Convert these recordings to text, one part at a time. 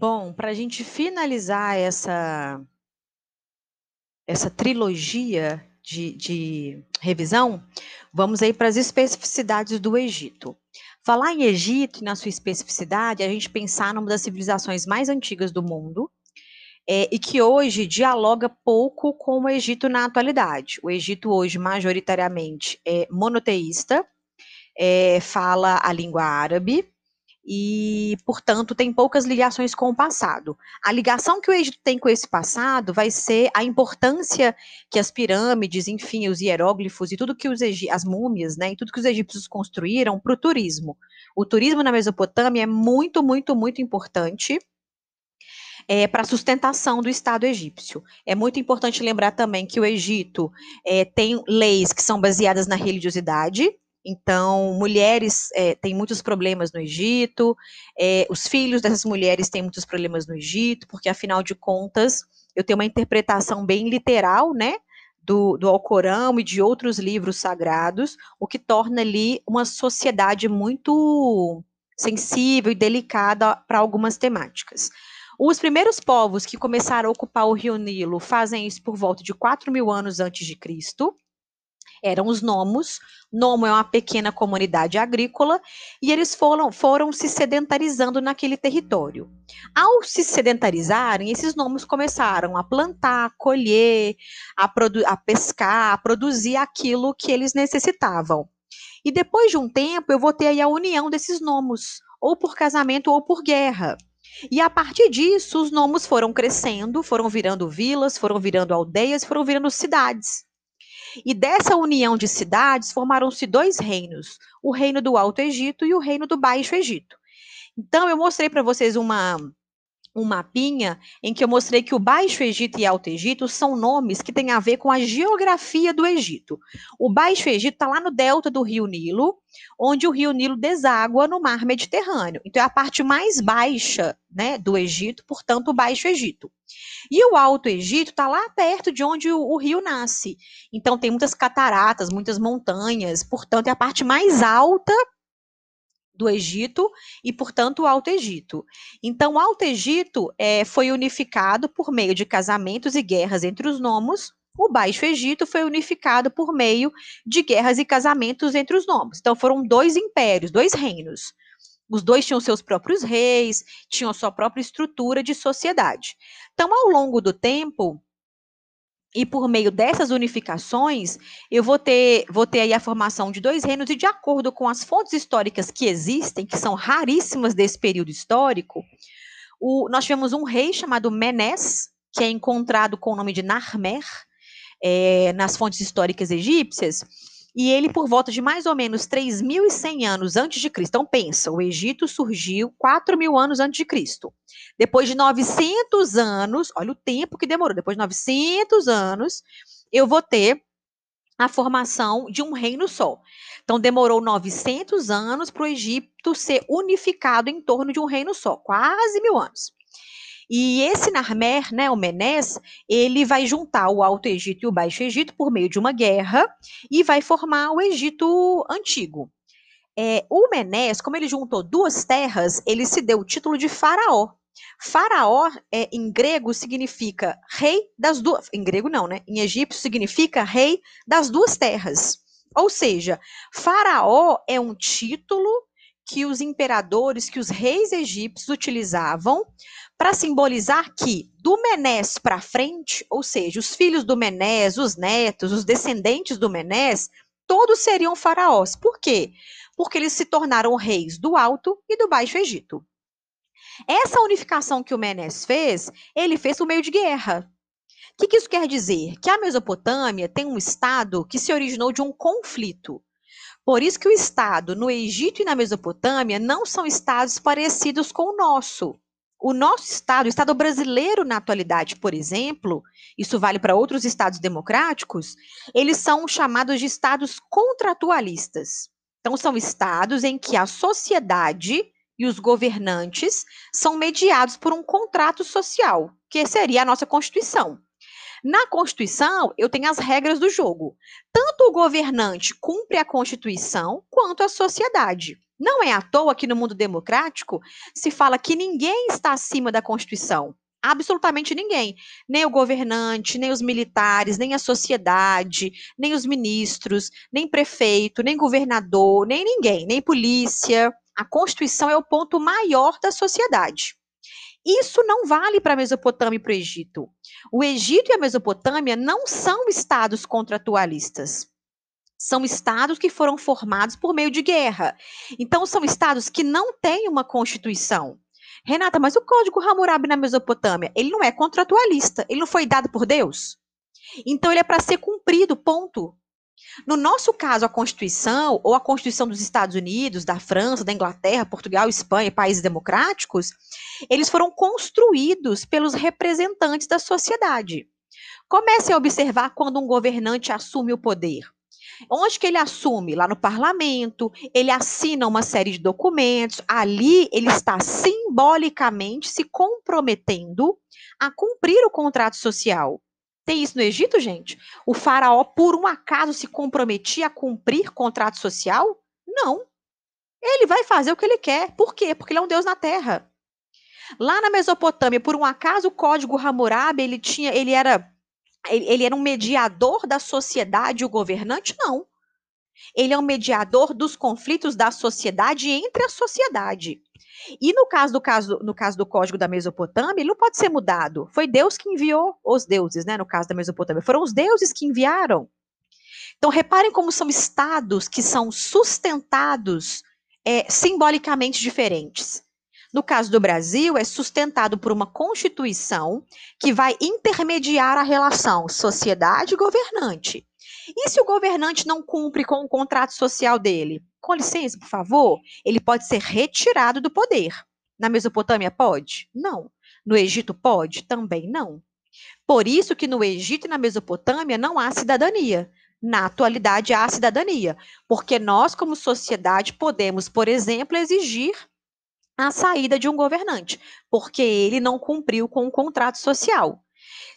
Bom, para a gente finalizar essa, essa trilogia de, de revisão, vamos aí para as especificidades do Egito. Falar em Egito e na sua especificidade, é a gente pensar numa das civilizações mais antigas do mundo, é, e que hoje dialoga pouco com o Egito na atualidade. O Egito hoje, majoritariamente, é monoteísta, é, fala a língua árabe, e, portanto, tem poucas ligações com o passado. A ligação que o Egito tem com esse passado vai ser a importância que as pirâmides, enfim, os hieróglifos e tudo que os as múmias, né, e tudo que os egípcios construíram para o turismo. O turismo na Mesopotâmia é muito, muito, muito importante. É, para a sustentação do Estado egípcio. É muito importante lembrar também que o Egito é, tem leis que são baseadas na religiosidade, então, mulheres é, têm muitos problemas no Egito, é, os filhos dessas mulheres têm muitos problemas no Egito, porque afinal de contas, eu tenho uma interpretação bem literal, né, do, do Alcorão e de outros livros sagrados, o que torna ali uma sociedade muito sensível e delicada para algumas temáticas. Os primeiros povos que começaram a ocupar o Rio Nilo fazem isso por volta de 4 mil anos antes de Cristo, eram os nomos. Nomo é uma pequena comunidade agrícola e eles foram, foram se sedentarizando naquele território. Ao se sedentarizarem, esses nomos começaram a plantar, a colher, a, a pescar, a produzir aquilo que eles necessitavam. E depois de um tempo, eu vou ter aí a união desses nomos, ou por casamento ou por guerra. E a partir disso, os nomos foram crescendo, foram virando vilas, foram virando aldeias, foram virando cidades. E dessa união de cidades formaram-se dois reinos, o reino do Alto Egito e o reino do Baixo Egito. Então eu mostrei para vocês uma um mapinha em que eu mostrei que o Baixo Egito e Alto Egito são nomes que têm a ver com a geografia do Egito. O Baixo Egito está lá no delta do Rio Nilo, onde o Rio Nilo deságua no mar Mediterrâneo. Então é a parte mais baixa né, do Egito, portanto, o Baixo Egito. E o Alto Egito está lá perto de onde o, o, rio nasce. Então tem muitas cataratas, muitas montanhas, portanto, é a parte mais alta do Egito e, portanto, o Alto Egito. Então, o Alto Egito é, foi unificado por meio de casamentos e guerras entre os nomos. O Baixo Egito foi unificado por meio de guerras e casamentos entre os nomos. Então, foram dois impérios, dois reinos. Os dois tinham seus próprios reis, tinham sua própria estrutura de sociedade. Então, ao longo do tempo, e por meio dessas unificações, eu vou ter, vou ter aí a formação de dois reinos, e de acordo com as fontes históricas que existem, que são raríssimas desse período histórico, o, nós tivemos um rei chamado Menes, que é encontrado com o nome de Narmer, é, nas fontes históricas egípcias, e ele por volta de mais ou menos 3.100 anos antes de Cristo. Então pensa, o Egito surgiu 4 mil anos antes de Cristo. Depois de 900 anos, olha o tempo que demorou, depois de 900 anos, eu vou ter a formação de um reino só. Então demorou 900 anos para o Egito ser unificado em torno de um reino só, quase mil anos. E esse Narmer, né, o Menes, ele vai juntar o Alto Egito e o Baixo Egito por meio de uma guerra e vai formar o Egito Antigo. É, o Menes, como ele juntou duas terras, ele se deu o título de faraó. Faraó, é, em grego, significa rei das duas. Em grego, não, né? Em egípcio, significa rei das duas terras. Ou seja, Faraó é um título que os imperadores, que os reis egípcios utilizavam para simbolizar que do Menés para frente, ou seja, os filhos do Menés, os netos, os descendentes do Menés, todos seriam faraós. Por quê? Porque eles se tornaram reis do Alto e do Baixo Egito. Essa unificação que o Menés fez, ele fez por meio de guerra. O que, que isso quer dizer? Que a Mesopotâmia tem um estado que se originou de um conflito. Por isso que o estado no Egito e na Mesopotâmia não são estados parecidos com o nosso o nosso Estado, o Estado brasileiro na atualidade, por exemplo, isso vale para outros estados democráticos, eles são chamados de estados contratualistas. Então, são estados em que a sociedade e os governantes são mediados por um contrato social, que seria a nossa Constituição. Na Constituição, eu tenho as regras do jogo. Tanto o governante cumpre a Constituição, quanto a sociedade. Não é à toa que no mundo democrático se fala que ninguém está acima da Constituição. Absolutamente ninguém. Nem o governante, nem os militares, nem a sociedade, nem os ministros, nem prefeito, nem governador, nem ninguém, nem polícia. A Constituição é o ponto maior da sociedade. Isso não vale para a Mesopotâmia e para o Egito. O Egito e a Mesopotâmia não são estados contratualistas. São estados que foram formados por meio de guerra. Então, são estados que não têm uma constituição. Renata, mas o Código Hammurabi na Mesopotâmia, ele não é contratualista, ele não foi dado por Deus. Então, ele é para ser cumprido, ponto. No nosso caso, a Constituição, ou a Constituição dos Estados Unidos, da França, da Inglaterra, Portugal, Espanha, países democráticos, eles foram construídos pelos representantes da sociedade. Comece a observar quando um governante assume o poder. Onde que ele assume? Lá no parlamento, ele assina uma série de documentos, ali ele está simbolicamente se comprometendo a cumprir o contrato social. Tem isso no Egito, gente? O faraó, por um acaso, se comprometia a cumprir contrato social? Não. Ele vai fazer o que ele quer. Por quê? Porque ele é um Deus na terra. Lá na Mesopotâmia, por um acaso, o código Hammurabi, ele tinha, ele era, ele, era um mediador da sociedade o governante? Não. Ele é um mediador dos conflitos da sociedade entre a sociedade. E no caso do caso no caso do código da Mesopotâmia, ele não pode ser mudado. Foi Deus que enviou os deuses, né? No caso da Mesopotâmia, foram os deuses que enviaram. Então reparem como são estados que são sustentados é, simbolicamente diferentes. No caso do Brasil, é sustentado por uma constituição que vai intermediar a relação sociedade governante. E se o governante não cumpre com o contrato social dele? Com licença, por favor, ele pode ser retirado do poder. Na Mesopotâmia pode? Não. No Egito pode? Também não. Por isso que no Egito e na Mesopotâmia não há cidadania. Na atualidade há cidadania, porque nós como sociedade podemos, por exemplo, exigir a saída de um governante, porque ele não cumpriu com o contrato social.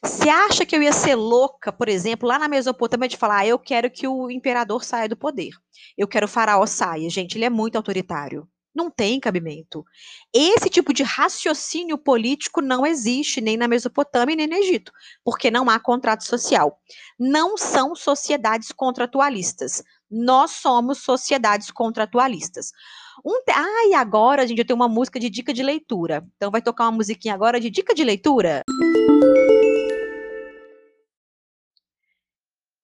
Você acha que eu ia ser louca, por exemplo, lá na Mesopotâmia, de falar, ah, eu quero que o imperador saia do poder. Eu quero o faraó saia. Gente, ele é muito autoritário. Não tem cabimento. Esse tipo de raciocínio político não existe nem na Mesopotâmia nem no Egito, porque não há contrato social. Não são sociedades contratualistas. Nós somos sociedades contratualistas. Um te... Ah, e agora, gente, eu tenho uma música de dica de leitura. Então vai tocar uma musiquinha agora de dica de leitura.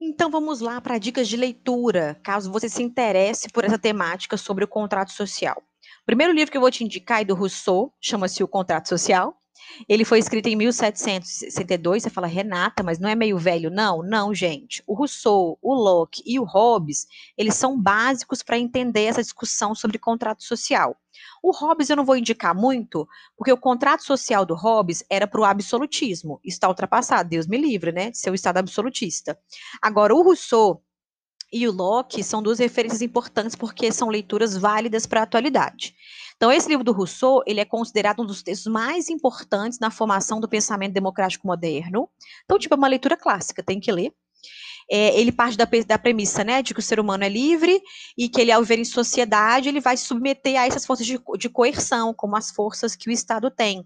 Então vamos lá para dicas de leitura, caso você se interesse por essa temática sobre o contrato social. O primeiro livro que eu vou te indicar é do Rousseau, chama-se O Contrato Social. Ele foi escrito em 1762. Você fala, Renata, mas não é meio velho? Não, não, gente. O Rousseau, o Locke e o Hobbes, eles são básicos para entender essa discussão sobre contrato social. O Hobbes eu não vou indicar muito, porque o contrato social do Hobbes era para o absolutismo. Está ultrapassado, Deus me livre, né, de ser o Estado absolutista. Agora, o Rousseau e o Locke são duas referências importantes porque são leituras válidas para a atualidade. Então, esse livro do Rousseau, ele é considerado um dos textos mais importantes na formação do pensamento democrático moderno. Então, tipo, é uma leitura clássica, tem que ler. É, ele parte da, da, premissa, né, de que o ser humano é livre e que ele, ao viver em sociedade, ele vai se submeter a essas forças de, de coerção, como as forças que o Estado tem.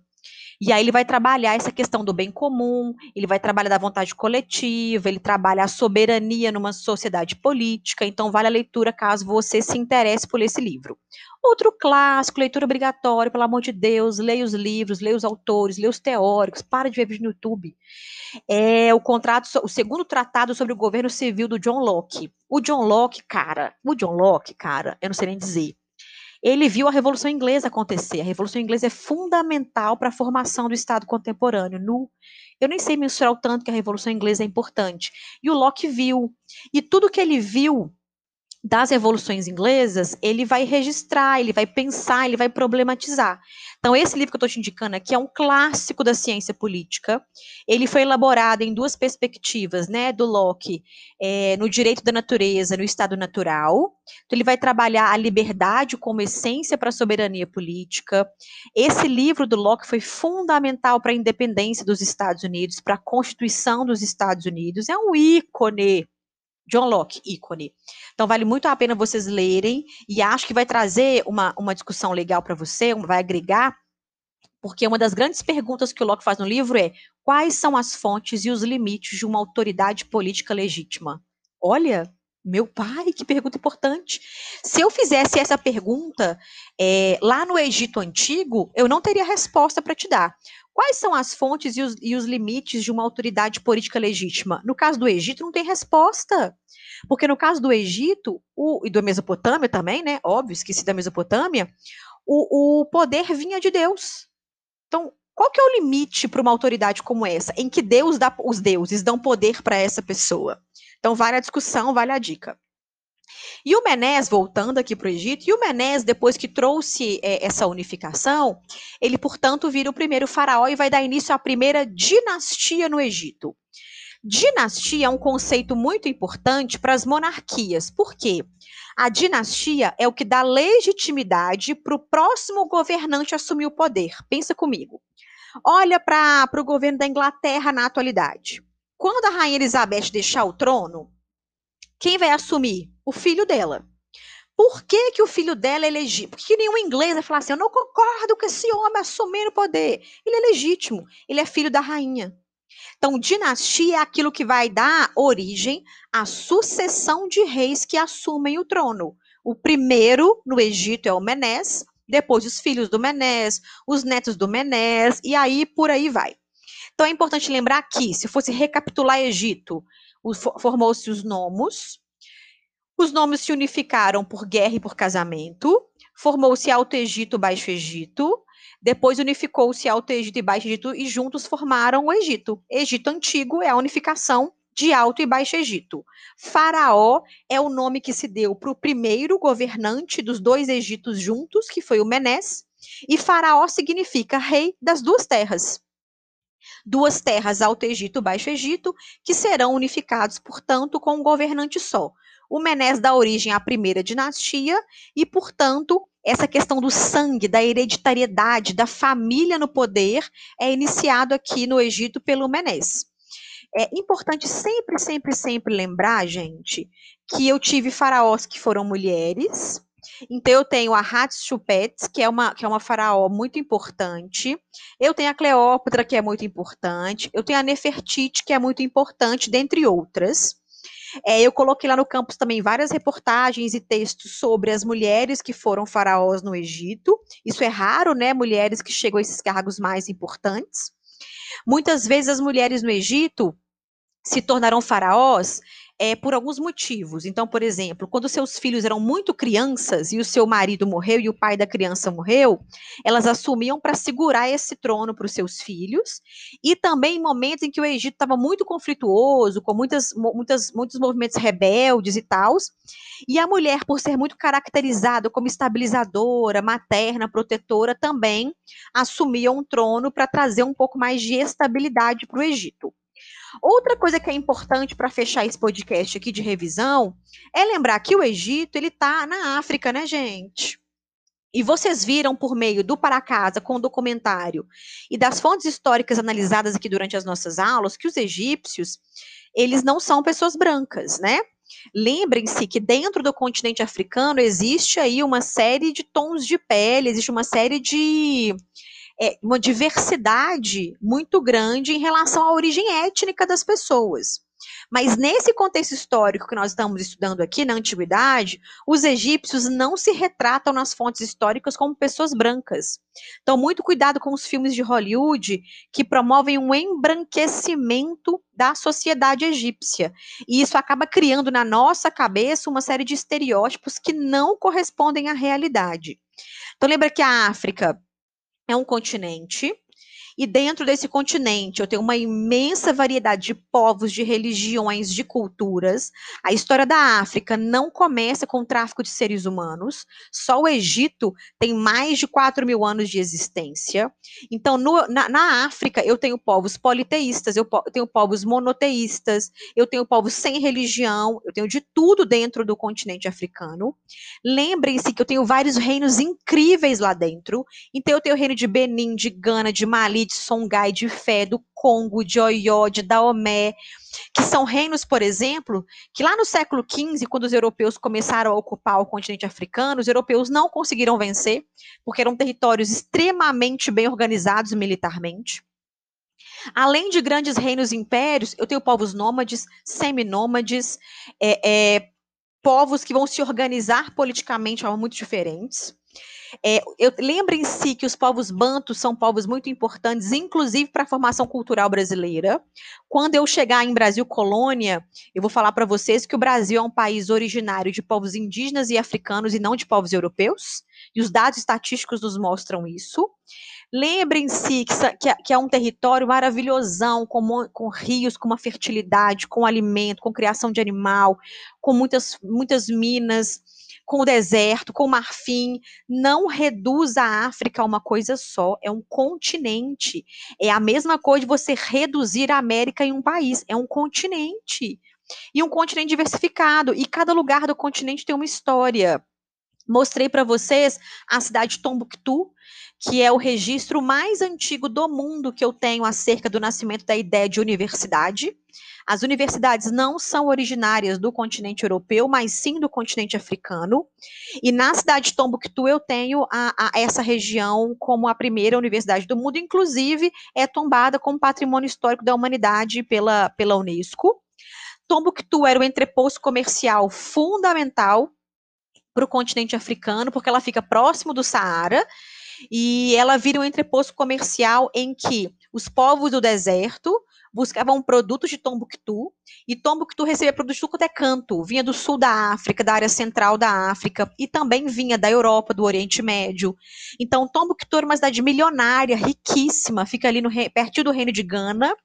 E aí ele vai trabalhar essa questão do bem comum, ele vai trabalhar da vontade coletiva, ele trabalha a soberania numa sociedade política, então vale a leitura caso você se interesse por esse livro. Outro clássico, leitura obrigatória, pelo amor de Deus, leia os livros, leia os autores, leia os teóricos, para de ver vídeo no YouTube. É o contrato, o segundo tratado sobre o governo civil do John Locke. O John Locke, cara, o John Locke, cara, eu não sei nem dizer ele viu a Revolução Inglesa acontecer. A Revolução Inglesa é fundamental para a formação do Estado contemporâneo. No, eu nem sei mensurar o tanto que a Revolução Inglesa é importante. E o Locke viu. E tudo que ele viu das revoluções inglesas, ele vai registrar, ele vai pensar, ele vai problematizar. Então, esse livro que eu estou te indicando aqui é um clássico da ciência política. Ele foi elaborado em duas perspectivas, né, do Locke, é, no direito da natureza, no estado natural. Então, ele vai trabalhar a liberdade como essência para a soberania política. Esse livro do Locke foi fundamental para a independência dos Estados Unidos, para a Constituição dos Estados Unidos. É um ícone John Locke, ícone. Então, vale muito a pena vocês lerem e acho que vai trazer uma, uma discussão legal para você, vai agregar, porque uma das grandes perguntas que o Locke faz no livro é quais são as fontes e os limites de uma autoridade política legítima? Olha, meu pai, que pergunta importante. Se eu fizesse essa pergunta é, lá no Egito Antigo, eu não teria resposta para te dar. Quais são as fontes e os, e os limites de uma autoridade política legítima? No caso do Egito, não tem resposta. Porque no caso do Egito, o, e da Mesopotâmia também, né? Óbvio, esqueci da Mesopotâmia, o, o poder vinha de Deus. Então, qual que é o limite para uma autoridade como essa, em que Deus dá, os deuses dão poder para essa pessoa? Então, vale a discussão, vale a dica. E o Menés, voltando aqui para o Egito, e o Menés, depois que trouxe é, essa unificação, ele, portanto, vira o primeiro faraó e vai dar início à primeira dinastia no Egito. Dinastia é um conceito muito importante para as monarquias. Por quê? A dinastia é o que dá legitimidade para o próximo governante assumir o poder. Pensa comigo. Olha para o governo da Inglaterra na atualidade. Quando a rainha Elizabeth deixar o trono, quem vai assumir? O filho dela. Por que, que o filho dela é legítimo? Porque nenhum inglês vai falar assim: eu não concordo com esse homem assumindo o poder. Ele é legítimo, ele é filho da rainha. Então, dinastia é aquilo que vai dar origem à sucessão de reis que assumem o trono. O primeiro no Egito é o Menés, depois os filhos do Menés, os netos do Menés, e aí por aí vai. Então é importante lembrar que, se fosse recapitular Egito, formou-se os nomos, os nomes se unificaram por guerra e por casamento, formou-se Alto Egito, Baixo Egito, depois unificou-se Alto Egito e Baixo Egito e juntos formaram o Egito. Egito Antigo é a unificação de Alto e Baixo Egito. Faraó é o nome que se deu para o primeiro governante dos dois Egitos juntos, que foi o Menés, e Faraó significa rei das duas terras duas terras, Alto Egito e Baixo Egito, que serão unificados, portanto, com um governante só. O Menés dá origem à primeira dinastia e, portanto, essa questão do sangue, da hereditariedade, da família no poder, é iniciado aqui no Egito pelo Menés. É importante sempre, sempre, sempre lembrar, gente, que eu tive faraós que foram mulheres, então eu tenho a Hatshepsut, que é uma que é uma faraó muito importante. Eu tenho a Cleópatra, que é muito importante. Eu tenho a Nefertiti, que é muito importante, dentre outras. É, eu coloquei lá no campus também várias reportagens e textos sobre as mulheres que foram faraós no Egito. Isso é raro, né? Mulheres que chegam a esses cargos mais importantes. Muitas vezes as mulheres no Egito se tornaram faraós é, por alguns motivos. Então, por exemplo, quando seus filhos eram muito crianças e o seu marido morreu e o pai da criança morreu, elas assumiam para segurar esse trono para os seus filhos. E também em momentos em que o Egito estava muito conflituoso, com muitas, muitas, muitos movimentos rebeldes e tal. E a mulher, por ser muito caracterizada como estabilizadora, materna, protetora, também assumia um trono para trazer um pouco mais de estabilidade para o Egito. Outra coisa que é importante para fechar esse podcast aqui de revisão é lembrar que o Egito ele está na África, né, gente? E vocês viram por meio do Para Casa com o documentário e das fontes históricas analisadas aqui durante as nossas aulas que os egípcios, eles não são pessoas brancas, né? Lembrem-se que dentro do continente africano existe aí uma série de tons de pele, existe uma série de é, uma diversidade muito grande em relação à origem étnica das pessoas. Mas nesse contexto histórico que nós estamos estudando aqui, na antiguidade, os egípcios não se retratam nas fontes históricas como pessoas brancas. Então, muito cuidado com os filmes de Hollywood que promovem um embranquecimento da sociedade egípcia. E isso acaba criando na nossa cabeça uma série de estereótipos que não correspondem à realidade. Então, lembra que a África é um continente E dentro desse continente, eu tenho uma imensa variedade de povos, de religiões, de culturas. A história da África não começa com o tráfico de seres humanos. Só o Egito tem mais de 4 mil anos de existência. Então, no, na, na, África, eu tenho povos politeístas, eu, eu tenho povos monoteístas, eu tenho povos sem religião, eu tenho de tudo dentro do continente africano. Lembrem-se que eu tenho vários reinos incríveis lá dentro. Então, eu tenho o reino de Benin, de Gana, de Mali, de Songhai, de Fé, do Congo, de Oió, de Daomé, que são reinos, por exemplo, que lá no século XV, quando os europeus começaram a ocupar o continente africano, os europeus não conseguiram vencer, porque eram territórios extremamente bem organizados militarmente. Além de grandes reinos e impérios, eu tenho povos nômades, seminômades, é, é, povos que vão se organizar politicamente de muito diferentes. É, Lembrem-se que os povos bantos são povos muito importantes, inclusive para a formação cultural brasileira. Quando eu chegar em Brasil Colônia, eu vou falar para vocês que o Brasil é um país originário de povos indígenas e africanos e não de povos europeus, e os dados estatísticos nos mostram isso. Lembrem-se que, que, é um território maravilhosão, com, com, rios, com uma fertilidade, com alimento, com criação de animal, com muitas, muitas minas, com o deserto, com o marfim. Não reduz a África a uma coisa só, é um continente. É a mesma coisa de você reduzir a América em um país, é um continente. E um continente diversificado, e cada lugar do continente tem uma história. Mostrei para vocês a cidade de Tombuctu, que é o registro mais antigo do mundo que eu tenho acerca do nascimento da ideia de universidade. As universidades não são originárias do continente europeu, mas sim do continente africano. E na cidade de Tombuctu eu tenho a, a essa região como a primeira universidade do mundo, inclusive é tombada como patrimônio histórico da humanidade pela, pela Unesco. Tombuctu era o entreposto comercial fundamental para o continente africano, porque ela fica próximo do Saara e ela vira um entreposto comercial em que os povos do deserto buscavam produtos de Tombuctu, e Tombuctu recebia produtos do quanto é canto, vinha do sul da África, da área central da África, e também vinha da Europa, do Oriente Médio. Então, Tombuctu era uma cidade milionária, riquíssima, fica ali no, perto do reino de Gana,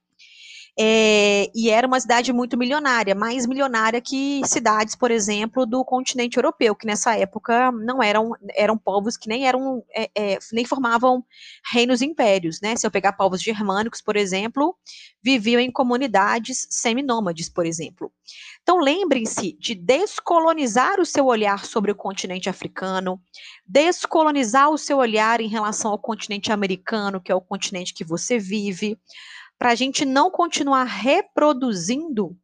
é, e era uma cidade muito milionária, mais milionária que cidades, por exemplo, do continente europeu, que nessa época não eram, eram povos que nem eram, é, é, nem formavam reinos impérios, né? Se eu pegar povos germânicos, por exemplo, viviam em comunidades seminômades, por exemplo. Então lembrem-se de descolonizar o seu olhar sobre o continente africano, descolonizar o seu olhar em relação ao continente americano, que é o continente que você vive para a gente não continuar reproduzindo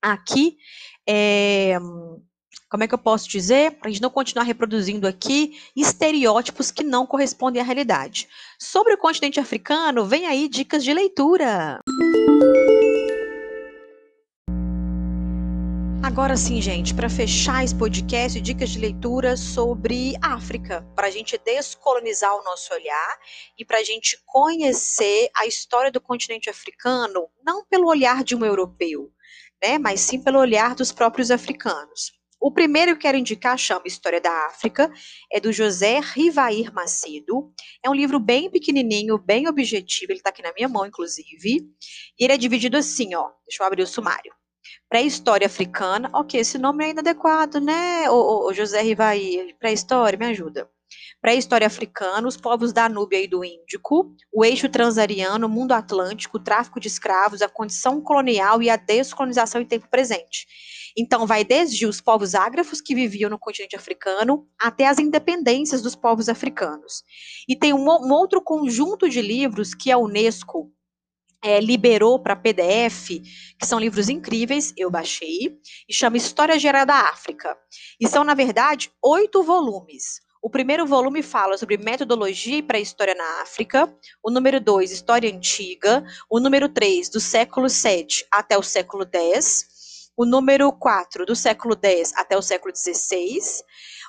aqui, é, como é que eu posso dizer? Para a gente não continuar reproduzindo aqui estereótipos que não correspondem à realidade. Sobre o continente africano, vem aí dicas de leitura. Agora sim, gente, para fechar esse podcast, dicas de leitura sobre África, para a gente descolonizar o nosso olhar e para a gente conhecer a história do continente africano, não pelo olhar de um europeu, né, mas sim pelo olhar dos próprios africanos. O primeiro que eu quero indicar chama História da África, é do José Rivair Macedo. É um livro bem pequenininho, bem objetivo, ele está aqui na minha mão, inclusive. E ele é dividido assim, ó. Deixa eu abrir o sumário pré-história africana. Ok, esse nome é inadequado, né, o, José Rivaí? Pré-história, me ajuda. Pré-história africana, os povos da Núbia e do Índico, o eixo transariano, o mundo atlântico, o tráfico de escravos, a condição colonial e a descolonização em tempo presente. Então, vai desde os povos ágrafos que viviam no continente africano até as independências dos povos africanos. E tem um, um outro conjunto de livros que a Unesco é, liberou para PDF, que são livros incríveis, eu baixei, e chama História Geral da África. E são, na verdade, oito volumes. O primeiro volume fala sobre metodologia e pré-história na África. O número dois, História Antiga. O número três, do século 7 até o século 10. O número 4, do século 10 até o século 16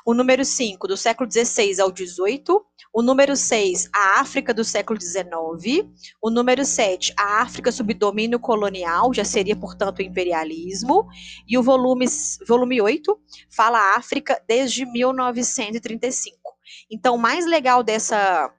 o número 5, do século XVI ao XVIII, o número 6, a África do século XIX, o número 7, a África sob domínio colonial, já seria, portanto, o imperialismo, e o volume, volume 8 fala África desde 1935. Então, o mais legal dessa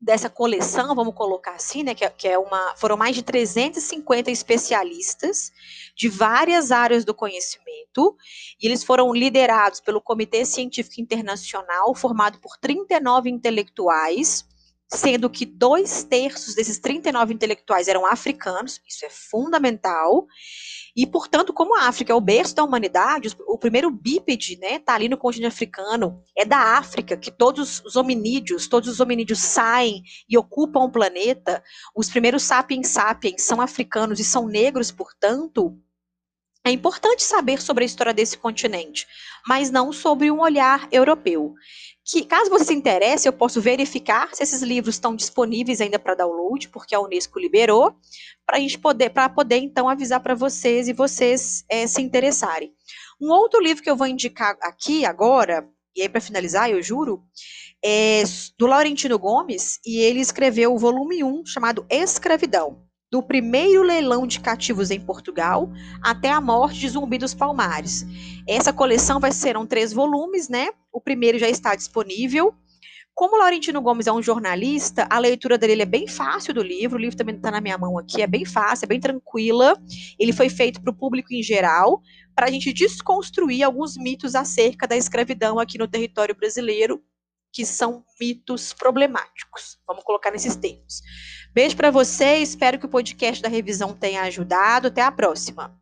dessa coleção, vamos colocar assim, né, que, é, que é uma, foram mais de 350 especialistas de várias áreas do conhecimento, e eles foram liderados pelo Comitê Científico Internacional, formado por 39 intelectuais, sendo que dois terços desses 39 intelectuais eram africanos, isso é fundamental, e, portanto, como a África é o berço da humanidade, o primeiro bípede né, está ali no continente africano, é da África que todos os hominídeos, todos os hominídeos saem e ocupam o planeta, os primeiros sapiens sapiens são africanos e são negros, portanto, é importante saber sobre a história desse continente, mas não sobre um olhar europeu que, caso você se interesse, eu posso verificar se esses livros estão disponíveis ainda para download, porque a Unesco liberou, para a gente poder, para poder então avisar para vocês e vocês é, se interessarem. Um outro livro que eu vou indicar aqui agora, e aí para finalizar, eu juro, é do Laurentino Gomes, e ele escreveu o volume 1, chamado Escravidão do primeiro leilão de cativos em Portugal até a morte de Zumbi dos Palmares. Essa coleção vai ser um três volumes, né? O primeiro já está disponível. Como Laurentino Gomes é um jornalista, a leitura dele é bem fácil do livro. O livro também está na minha mão aqui, é bem fácil, é bem tranquila. Ele foi feito para o público em geral, para a gente desconstruir alguns mitos acerca da escravidão aqui no território brasileiro, que são mitos problemáticos. Vamos colocar nesses termos. Beijo para você, espero que o podcast da revisão tenha ajudado. Até a próxima.